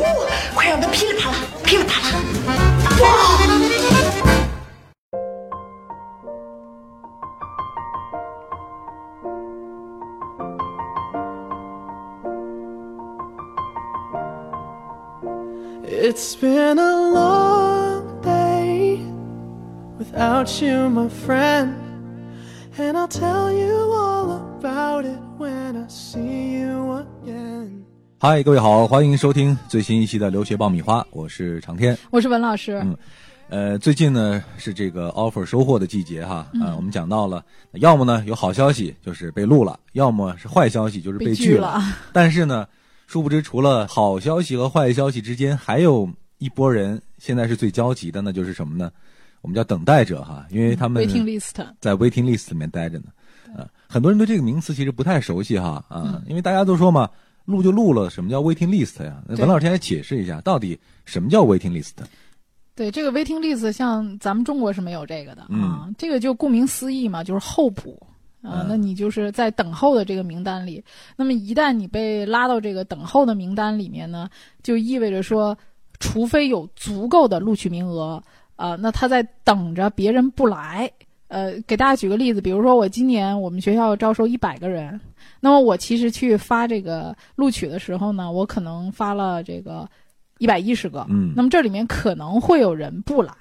哇哇，快让它噼里啪啦，噼里啪啦！哇！ It's been a long day without you, my friend. And I'll tell you all about it when I see you again. 嗨，各位好，欢迎收听最新一期的留学爆米花，我是长天。我是文老师。嗯呃，最近呢是这个 offer 收获的季节哈，啊、我们讲到了，要么呢有好消息就是被录了，要么是坏消息就是被拒拒了但是呢，殊不知除了好消息和坏消息之间，还有一波人现在是最焦急的，那就是什么呢？我们叫等待者哈，因为他们 waiting list，在 waiting list 里面待着呢。啊，很多人对这个名词其实不太熟悉哈啊，因为大家都说嘛，录就录了，什么叫 waiting list 呀？那文老师先来解释一下，到底什么叫 waiting list？对这个 waiting list，像咱们中国是没有这个的、嗯啊。这个就顾名思义嘛，就是候补啊、嗯那你就是在等候的这个名单里。那么一旦你被拉到这个等候的名单里面呢，就意味着说，除非有足够的录取名额啊、那他在等着别人不来。呃，给大家举个例子，比如说我今年我们学校招收一百个人，那么我其实去发这个录取的时候呢，我可能发了这个一百一十个，嗯那么这里面可能会有人不来，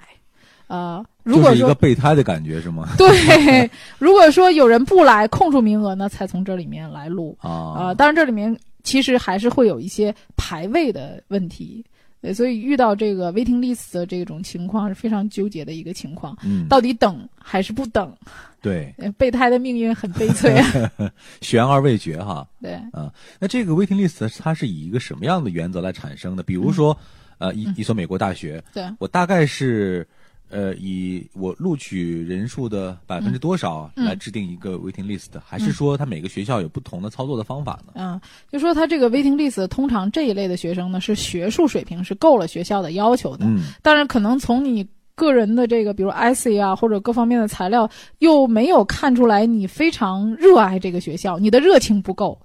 呃，如果就是一个说备胎的感觉是吗？对，如果说有人不来，空出名额呢，才从这里面来录啊、啊，当然这里面其实还是会有一些排位的问题。对，所以遇到这个 waiting list 的这种情况是非常纠结的一个情况，嗯，到底等还是不等？对，呃 备胎的命运很悲催啊。悬而未决哈。对，啊，那这个 waiting list 它是以一个什么样的原则来产生的？比如说，呃，一一所美国大学，对，我大概是。呃，以我录取人数的百分之多少嗯来制定一个 waiting list，、还是说它每个学校有不同的操作的方法呢？嗯，就说他这个 waiting list，通常这一类的学生呢是学术水平是够了学校的要求的，嗯当然可能从你个人的这个，比如 essay 啊或者各方面的材料，又没有看出来你非常热爱这个学校，你的热情不够。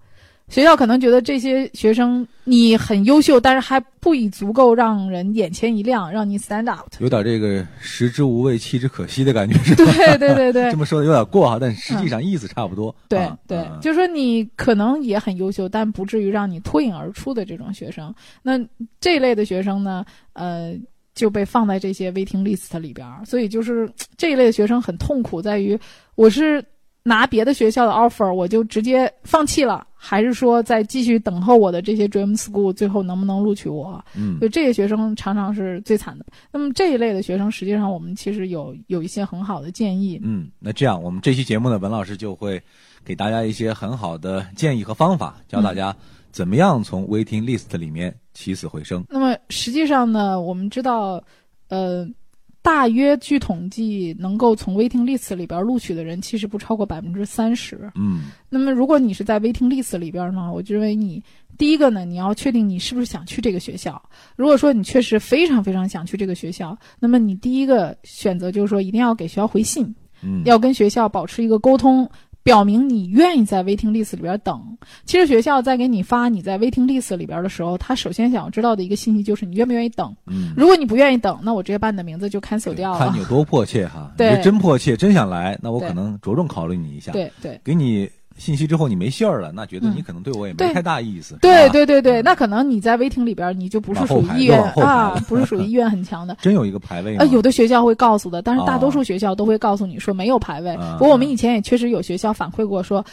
学校可能觉得这些学生你很优秀，但是还不以足够让人眼前一亮，让你 stand out。有点这个食之无味，弃之可惜的感觉是吧？对对对对 这么说的有点过哈，但实际上意思差不多。对啊对啊，就是说你可能也很优秀，但不至于让你脱颖而出的这种学生。那这一类的学生呢，呃，就被放在这些 waiting list 里边儿。所以就是这一类的学生很痛苦，在于我是拿别的学校的 offer，我就直接放弃了，还是说再继续等候我的这些 dream school 最后能不能录取我？嗯所以这些学生常常是最惨的。那么这一类的学生，实际上我们其实有有一些很好的建议。嗯，那这样我们这期节目呢，文老师就会给大家一些很好的建议和方法，教大家怎么样从 waiting list 里面起死回生。那么实际上呢，我们知道，呃，大约据统计，能够从 waiting list 里边录取的人，其实不超过百分之三十。嗯那么如果你是在 waiting list 里边呢，我就认为你第一个呢，你要确定你是不是想去这个学校。如果说你确实非常非常想去这个学校，那么你第一个选择就是说，一定要给学校回信，嗯，要跟学校保持一个沟通。表明你愿意在 waiting list 里边等。其实学校在给你发你在 waiting list 里边的时候，他首先想要知道的一个信息就是你愿不愿意等。嗯，如果你不愿意等，那我直接把你的名字就 cancel 掉了看你。有多迫切哈。对你真迫切，真想来，那我可能着重考虑你一下。，对对给你信息之后你没信儿了，那觉得嗯你可能对我也没太大意思。对，对对对，那可能你在 waiting 里边你就不是属于意愿啊，不是属于意愿很强的。真有一个排位吗？呃，有的学校会告诉的，但是大哦多数学校都会告诉你说没有排位。啊不过我们以前也确实有学校反馈过说，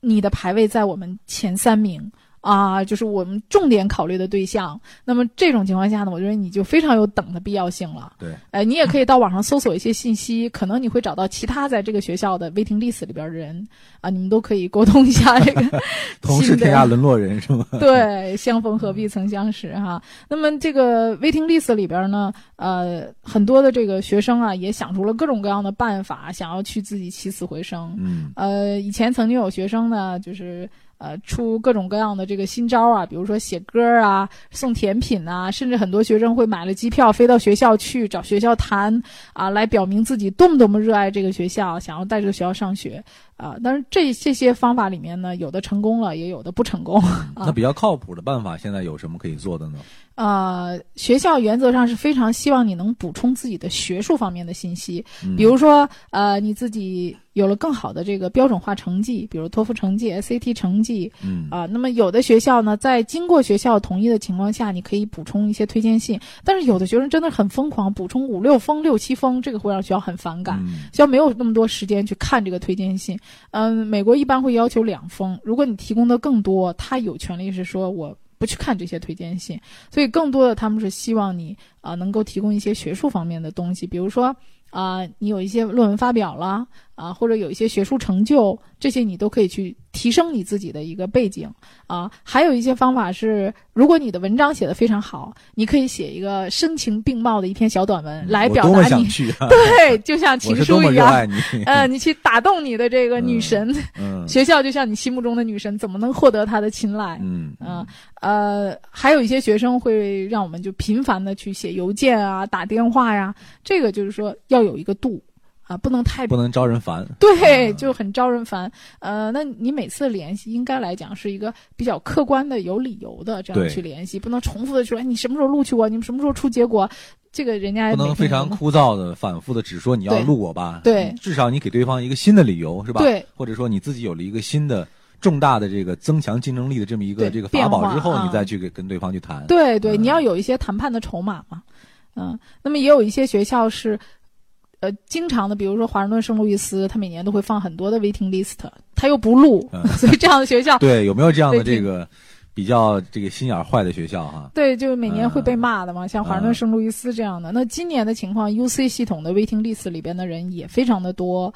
你的排位在我们前三名啊，就是我们重点考虑的对象。那么这种情况下呢，我觉得你就非常有等的必要性了。对，哎，你也可以到网上搜索一些信息，可能你会找到其他在这个学校的 waiting list 里边的人啊，你们都可以沟通一下这个 同是天涯沦落人是吗？对，相逢何必曾相识哈。那么这个 waiting list 里边呢，呃，很多的这个学生啊，也想出了各种各样的办法，想要去自己起死回生。嗯呃，以前曾经有学生呢，就是呃出各种各样的这个新招啊，比如说写歌啊、送甜品啊，甚至很多学生会买了机票飞到学校去找学校谈啊，来表明自己多么多么热爱这个学校，想要在这个学校上学啊。但是，这这些方法里面呢，有的成功了，也有的不成功。那比较靠谱的办法，现在有什么可以做的呢？呃，学校原则上是非常希望你能补充自己的学术方面的信息，嗯比如说，呃，你自己有了更好的这个标准化成绩，比如托福成绩、SAT 成绩嗯啊、那么有的学校呢，在经过学校同意的情况下，你可以补充一些推荐信，但是有的学生真的很疯狂，补充五六封、六七封，这个会让学校很反感。嗯学校没有那么多时间去看这个推荐信。嗯，美国一般会要求两封，如果你提供的更多，他有权利是说我不去看这些推荐信。所以更多的他们是希望你啊、能够提供一些学术方面的东西，比如说啊、你有一些论文发表了啊、或者有一些学术成就，这些你都可以去提升你自己的一个背景啊、还有一些方法是，如果你的文章写得非常好，你可以写一个声情并茂的一篇小短文来表达你，啊！对，就像情书一样。呃，你去打动你的这个女神，嗯学校就像你心目中的女神，怎么能获得她的青睐？嗯。嗯呃，还有一些学生会让我们就频繁的去写邮件啊、打电话呀，这个就是说要有一个度啊，不能太不能招人烦。对，就很招人烦。呃，那你每次联系应该来讲是一个比较客观的、有理由的这样对去联系，不能重复的说，哎，你什么时候录取我？你们什么时候出结果？这个人家不能非常枯燥的、反复的只说你要录我吧，对至少你给对方一个新的理由，是吧？对，或者说你自己有了一个新的重大的这个增强竞争力的这么一个这个法宝之后，啊你再去给跟对方去谈。对对，嗯你要有一些谈判的筹码嘛。嗯，那么也有一些学校是，呃，经常的，比如说华盛顿圣路易斯，他每年都会放很多的 waiting list，他又不录，嗯 所以这样的学校，对，有没有这样的这个比较这个心眼坏的学校哈？对，就每年会被骂的嘛，像华盛顿嗯圣路易斯这样的。那今年的情况，UC 系统的 waiting list 里边的人也非常的多。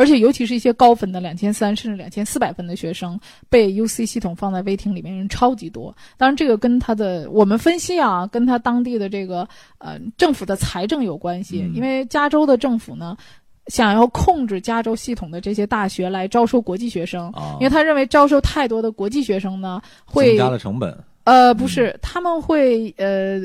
而且，尤其是一些高分的两千三甚至两千四百分的学生，被 UC 系统放在 waiting 里面人超级多。当然，这个跟他的我们分析啊，跟他当地的这个呃政府的财政有关系。嗯因为加州的政府呢，想要控制加州系统的这些大学来招收国际学生，啊，因为他认为招收太多的国际学生呢，会增加了成本。呃，不是，他们会呃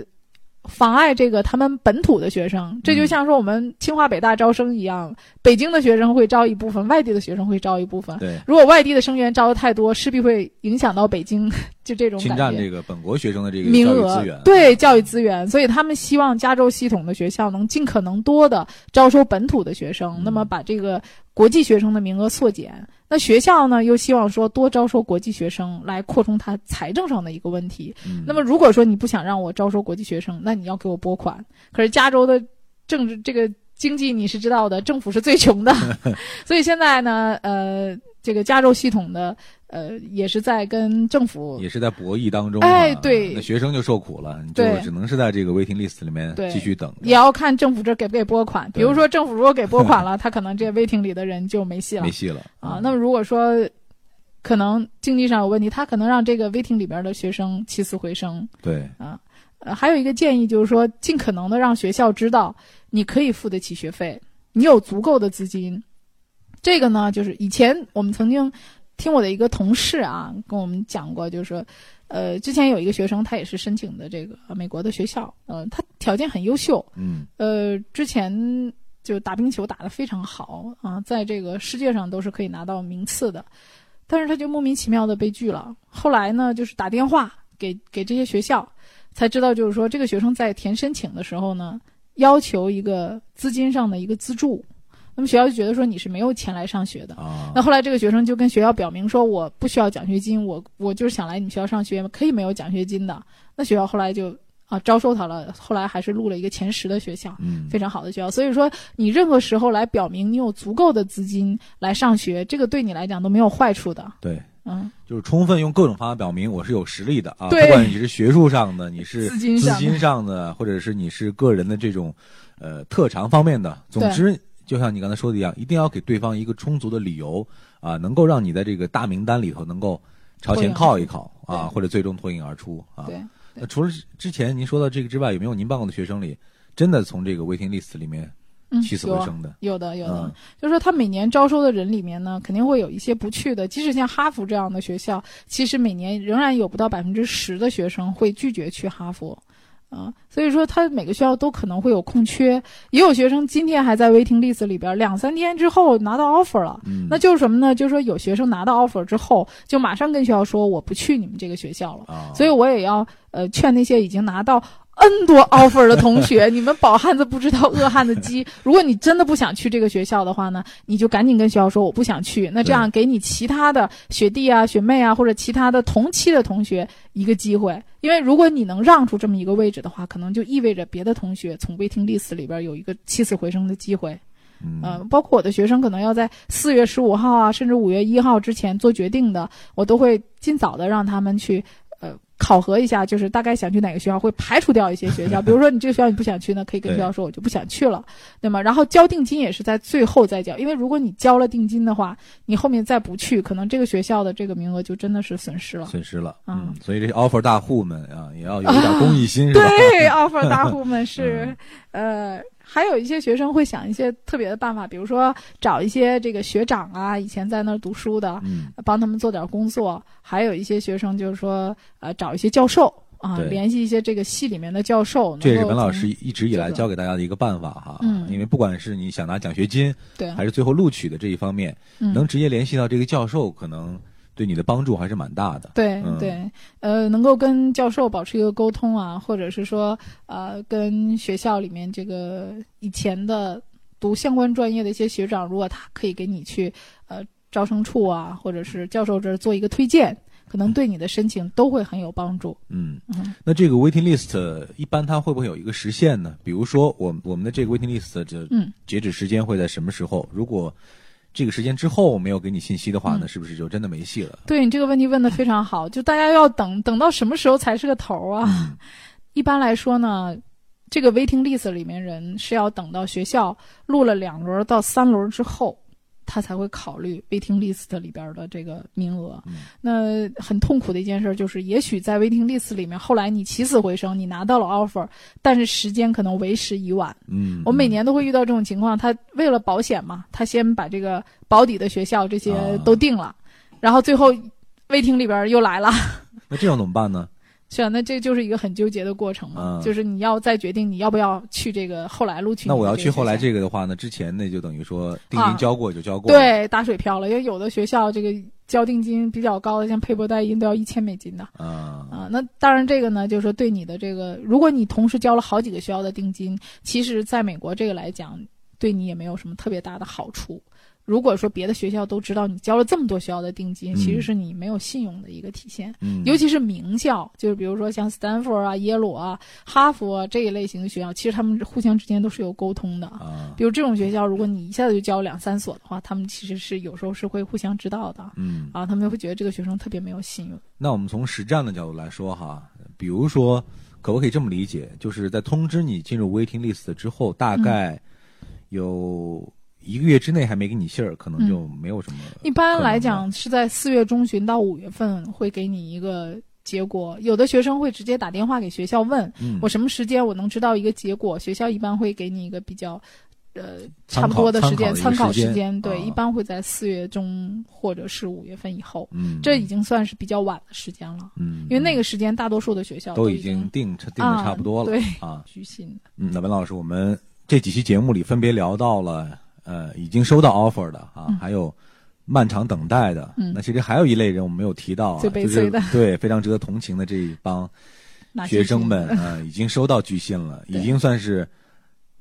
妨碍这个他们本土的学生，这就嗯像说我们清华北大招生一样，北京的学生会招一部分，外地的学生会招一部分。对，如果外地的生源招的太多，势必会影响到北京，就这种侵。占这个本国学生的这个名额资源。对教育资源，所以他们希望加州系统的学校能尽可能多的招收本土的学生，嗯那么把这个国际学生的名额缩减。那学校呢，又希望说多招收国际学生，来扩充它财政上的一个问题。嗯那么如果说你不想让我招收国际学生，那你要给我拨款。可是加州的政治这个经济你是知道的，政府是最穷的，所以现在呢，呃，这个加州系统的呃也是在跟政府也是在博弈当中、啊，哎对那学生就受苦了，你就只能是在这个 waiting list 里面继续等。也要看政府这给不给拨款。比如说政府如果给拨款了，他可能这 waiting 里的人就没戏了没戏了啊。那么如果说可能经济上有问题，他可能让这个 waiting 里边的学生起死回生。对，呃，还有一个建议就是说，尽可能的让学校知道你可以付得起学费，你有足够的资金。这个呢，就是以前我们曾经听我的一个同事啊跟我们讲过，就是说，呃，之前有一个学生，他也是申请的这个美国的学校，呃，他条件很优秀，嗯。呃，之前就打冰球打得非常好啊，在这个世界上都是可以拿到名次的，但是他就莫名其妙的被拒了。后来呢，就是打电话给给这些学校，才知道就是说这个学生在填申请的时候呢，要求一个资金上的一个资助，那么学校就觉得说你是没有钱来上学的。啊那，后来这个学生就跟学校表明说，我不需要奖学金，我我就是想来你们学校上学，可以没有奖学金的。那学校后来就啊招收他了，后来还是录了一个前十的学校，嗯，非常好的学校。所以说，你任何时候来表明你有足够的资金来上学，这个对你来讲都没有坏处的。对，嗯，就是充分用各种方法表明我是有实力的啊，对不管你是学术上的，你是资金上的资金上的，或者是你是个人的这种呃特长方面的，总之，就像你刚才说的一样，一定要给对方一个充足的理由啊，能够让你在这个大名单里头能够朝前靠一靠啊，或者最终脱颖而出啊。对。那除了之前您说到这个之外，有没有您办过的学生里真的从这个 waiting list 里面嗯，起死回生的？有的，有的，嗯就是说他每年招收的人里面呢，肯定会有一些不去的。即使像哈佛这样的学校，其实每年仍然有不到百分之十的学生会拒绝去哈佛。啊、所以说他每个学校都可能会有空缺，也有学生今天还在 waiting list 里边，两三天之后拿到 offer 了。嗯，那就是什么呢？就是说有学生拿到 offer 之后，就马上跟学校说我不去你们这个学校了。啊，所以我也要呃劝那些已经拿到 N 多 offer 的同学，你们饱汉子不知道饿汉子饥。如果你真的不想去这个学校的话呢，你就赶紧跟学校说我不想去。那这样给你其他的学弟啊、学妹啊，或者其他的同期的同学一个机会。因为如果你能让出这么一个位置的话，可能就意味着别的同学从 waiting list 里边有一个起死回生的机会。嗯呃，包括我的学生可能要在四月十五号啊，甚至五月一号之前做决定的，我都会尽早的让他们去呃考核一下，就是大概想去哪个学校，会排除掉一些学校。比如说你这个学校你不想去呢，可以跟学校说我就不想去了，对吗？然后交定金也是在最后再交，因为如果你交了定金的话，你后面再不去，可能这个学校的这个名额就真的是损失了。损失了。嗯嗯，所以这些 offer 大户们啊，也要有一点 公益心，是吧？对，offer 大户们是 嗯，呃，还有一些学生会想一些特别的办法，比如说找一些这个学长啊，以前在那儿读书的，嗯，帮他们做点工作。还有一些学生就是说，呃，找一些教授啊，联系一些这个系里面的教授。这也是文老师一直以来教给大家的一个办法哈。嗯因为不管是你想拿奖学金，对，还是最后录取的这一方面，嗯能直接联系到这个教授，可能对你的帮助还是蛮大的。对嗯对，呃，能够跟教授保持一个沟通啊，或者是说，呃，跟学校里面这个以前的读相关专业的一些学长，如果他可以给你去呃招生处啊，或者是教授这儿做一个推荐，可能对你的申请都会很有帮助。嗯，嗯那这个 waiting list 一般它会不会有一个时限呢？比如说我我们的这个 waiting list 的嗯截止时间会在什么时候？如果这个时间之后没有给你信息的话，呢那是不是就真的没戏了？对你这个问题问的非常好，就大家要等等到什么时候才是个头儿啊？嗯一般来说呢，这个 waiting list 里面人是要等到学校录了两轮到三轮之后，他才会考虑 waiting list 里边的这个名额。嗯那很痛苦的一件事就是，也许在 waiting list 里面，后来你起死回生，你拿到了 offer，但是时间可能为时已晚。嗯，我每嗯年都会遇到这种情况，他为了保险嘛，他先把这个保底的学校这些啊都定了，然后最后 waiting 里边又来了。那这种怎么办呢？是啊，那这就是一个很纠结的过程嘛，嗯就是你要再决定你要不要去这个后来录取那我要去后来这个的话呢，之前那就等于说定啊金交过就交过。校，对打水漂了，因为有的学校这个交定金比较高的，像佩伯代因都要一千美金的啊，啊。那当然这个呢，就是说对你的这个，如果你同时交了好几个学校的定金，其实在美国这个来讲，对你也没有什么特别大的好处。如果说别的学校都知道你交了这么多学校的定金，嗯其实是你没有信用的一个体现。嗯，尤其是名校，就是比如说像斯坦福啊、耶鲁啊、哈佛啊这一类型的学校，其实他们互相之间都是有沟通的。啊，比如这种学校，如果你一下子就交两三所的话，他们其实是有时候是会互相知道的嗯，啊，他们会觉得这个学生特别没有信用。那我们从实战的角度来说哈，比如说，可不可以这么理解，就是在通知你进入 waiting list 之后，大概有一个月之内还没给你信儿，可能就没有什么。一般来讲是在四月中旬到五月份会给你一个结果，有的学生会直接打电话给学校问嗯我什么时间我能知道一个结果，学校一般会给你一个比较。呃，差不多的时间，参考时间对，啊一般会在四月中或者是五月份以后。嗯，这已经算是比较晚的时间了，嗯，因为那个时间大多数的学校已都已经定定的差不多了对啊。居心的。嗯，那文老师，我们这几期节目里分别聊到了，呃，已经收到 offer 的啊，嗯。还有漫长等待的。嗯。那其实还有一类人我们没有提到啊，最悲就是 对，非常值得同情的这一帮学生们，啊呃，已经收到拒信了，已经算是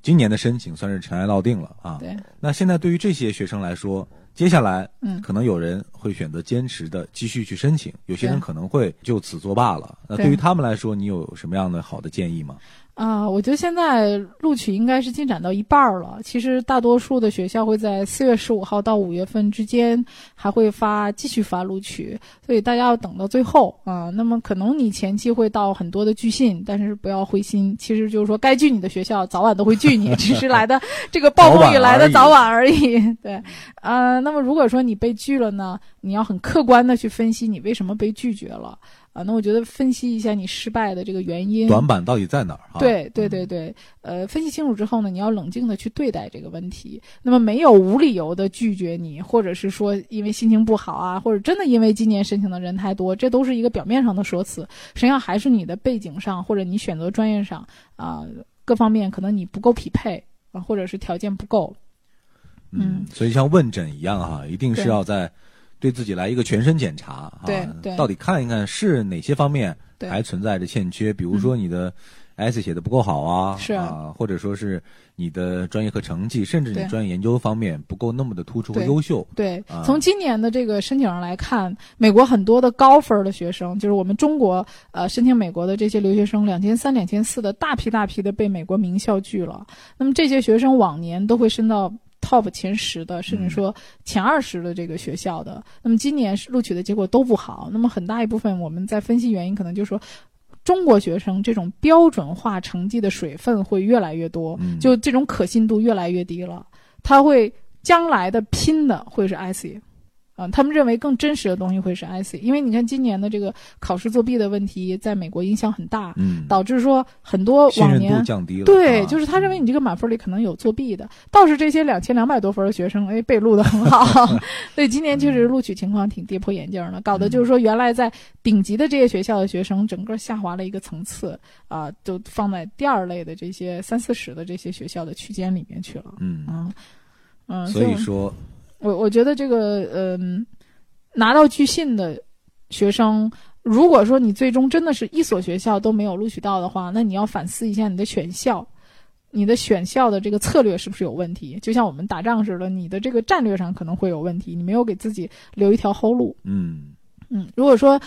今年的申请算是尘埃落定了啊。对，那现在对于这些学生来说，接下来嗯。可能有人会选择坚持的继续去申请，有些人可能会就此作罢了。那对对于他们来说，你有什么样的好的建议吗？啊，我觉得现在录取应该是进展到一半儿了。其实大多数的学校会在四月十五号到五月份之间还会发继续发录取，所以大家要等到最后啊。那么可能你前期会到很多的拒信，但是不要灰心，其实就是说该拒你的学校早晚都会拒你，只是来的这个暴风雨来的早晚而已。对，呃，那么如果说你被拒了呢，你要很客观的去分析你为什么被拒绝了。啊，那我觉得分析一下你失败的这个原因，短板到底在哪儿？对对对对，呃，分析清楚之后呢，你要冷静的去对待这个问题。那么没有无理由的拒绝你，或者是说因为心情不好啊，或者真的因为今年申请的人太多，这都是一个表面上的说辞，实际上还是你的背景上或者你选择专业上啊各方面可能你不够匹配啊，或者是条件不够。嗯，所以像问诊一样哈，一定是要在。对自己来一个全身检查啊，到底看一看是哪些方面还存在着欠缺，比如说你的 S 写的不够好啊，是啊，或者说是你的专业课成绩，甚至你专业研究方面不够那么的突出和优秀。对，从今年的这个申请上来看，美国很多的高分的学生，就是我们中国呃申请美国的这些留学生，两千三、两千四的大批大批的被美国名校拒了。那么这些学生往年都会升到。Top 前十的，甚至说前二十的这个学校的，那么今年录取的结果都不好。那么很大一部分，我们在分析原因，可能就是说，中国学生这种标准化成绩的水分会越来越多，就这种可信度越来越低了。他会将来的拼的会是 IC。啊，他们认为更真实的东西会是 IC，因为你看今年的这个考试作弊的问题，在美国影响很大，嗯，导致说很多往年降低了，对，就是他认为你这个满分里可能有作弊的，倒是这些两千两百多分的学生，哎，被录的很好，所以今年确实录取情况挺跌破眼镜的，搞得就是说原来在顶级的这些学校的学生，整个下滑了一个层次，啊，都放在第二类的这些三四十的这些学校的区间里面去了，嗯。嗯嗯，所以说。我我觉得这个，嗯，拿到拒信的学生，如果说你最终真的是一所学校都没有录取到的话，那你要反思一下你的选校，你的选校的这个策略是不是有问题？就像我们打仗似的，你的这个战略上可能会有问题，你没有给自己留一条后路。嗯嗯，如果说。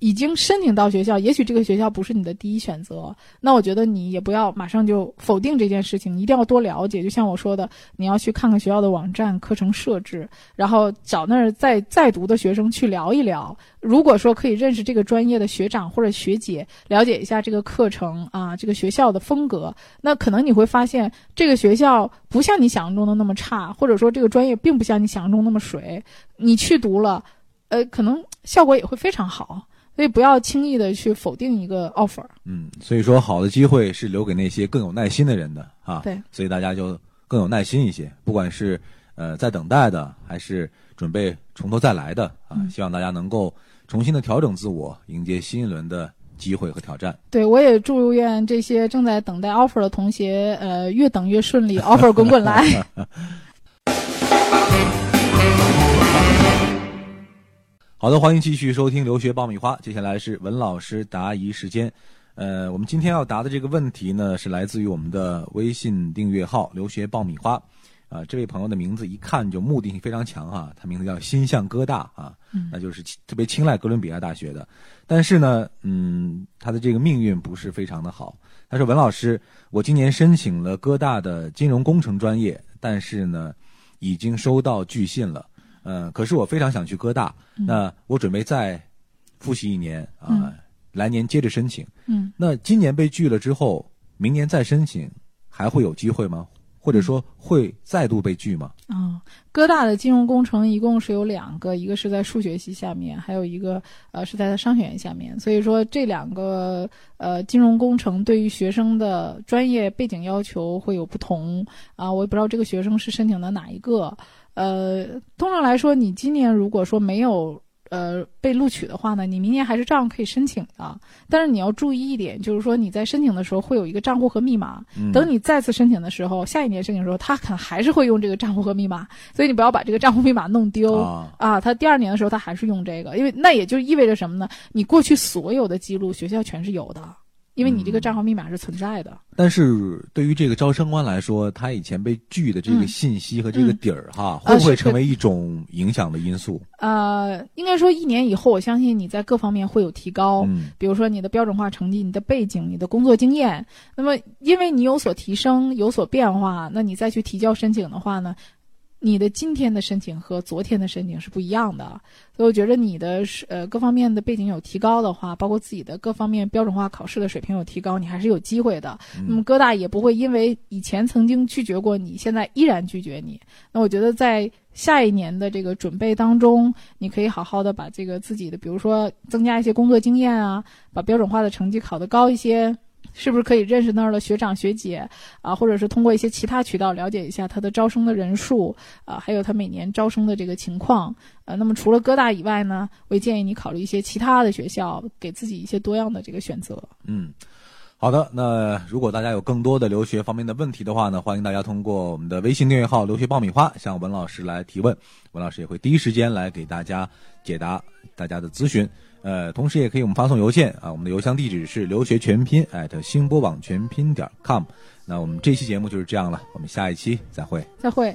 已经申请到学校，也许这个学校不是你的第一选择，那我觉得你也不要马上就否定这件事情，一定要多了解。就像我说的，你要去看看学校的网站、课程设置，然后找那儿在在读的学生去聊一聊。如果说可以认识这个专业的学长或者学姐，了解一下这个课程啊，这个学校的风格，那可能你会发现这个学校不像你想象中的那么差，或者说这个专业并不像你想象中那么水。你去读了，呃，可能效果也会非常好。所以不要轻易的去否定一个 offer。嗯，所以说好的机会是留给那些更有耐心的人的啊。对，所以大家就更有耐心一些，不管是呃在等待的，还是准备从头再来的啊。希望大家能够重新的调整自我，迎接新一轮的机会和挑战。对，我也祝愿这些正在等待 offer 的同学，呃，越等越顺利，offer 滚滚来。好的，欢迎继续收听留学爆米花。接下来是文老师答疑时间。呃，我们今天要答的这个问题呢，是来自于我们的微信订阅号“留学爆米花”。啊，这位朋友的名字一看就目的性非常强啊，他名字叫心向哥大啊，那就是特别青睐哥伦比亚大学的。但是呢，嗯，他的这个命运不是非常的好。他说：“文老师，我今年申请了哥大的金融工程专业，但是呢，已经收到拒信了。”嗯，可是我非常想去哥大，那我准备再复习一年啊，来年接着申请。嗯，那今年被拒了之后，明年再申请还会有机会吗？或者说会再度被拒吗？啊，哥大的金融工程一共是有两个，一个是在数学系下面，还有一个呃是在商学院下面。所以说这两个呃金融工程对于学生的专业背景要求会有不同啊，我也不知道这个学生是申请的哪一个。呃，通常来说，你今年如果说没有呃被录取的话呢，你明年还是照样可以申请的。但是你要注意一点，就是说你在申请的时候会有一个账户和密码。等你再次申请的时候，下一年申请的时候，他可能还是会用这个账户和密码，所以你不要把这个账户密码弄丢啊。他第二年的时候他还是用这个，因为那也就意味着什么呢？你过去所有的记录学校全是有的因为你这个账号密码是存在的。但是对于这个招生官来说，他以前被拒的这个嗯信息和这个底儿哈，啊会不会成为一种影响的因素？呃，应该说一年以后，我相信你在各方面会有提高。嗯比如说你的标准化成绩、你的背景、你的工作经验，那么因为你有所提升、有所变化，那你再去提交申请的话呢，你的今天的申请和昨天的申请是不一样的。所以我觉得你的是呃各方面的背景有提高的话，包括自己的各方面标准化考试的水平有提高，你还是有机会的。那么哥大也不会因为以前曾经拒绝过你，现在依然拒绝你。那我觉得在下一年的这个准备当中，你可以好好的把这个自己的，比如说增加一些工作经验啊，把标准化的成绩考得高一些，是不是可以认识那儿的学长学姐啊，或者是通过一些其他渠道了解一下他的招生的人数啊，还有他每年招生的这个情况。呃，那么除了哥大以外呢，我也建议你考虑一些其他的学校，给自己一些多样的这个选择。嗯。好的，那如果大家有更多的留学方面的问题的话呢，欢迎大家通过我们的微信订阅号“留学爆米花”向文老师来提问，文老师也会第一时间来给大家解答大家的咨询。呃，同时也可以我们发送邮件啊，我们的邮箱地址是留学全拼艾特星播网全拼点 com。那我们这期节目就是这样了，我们下一期再会。再会。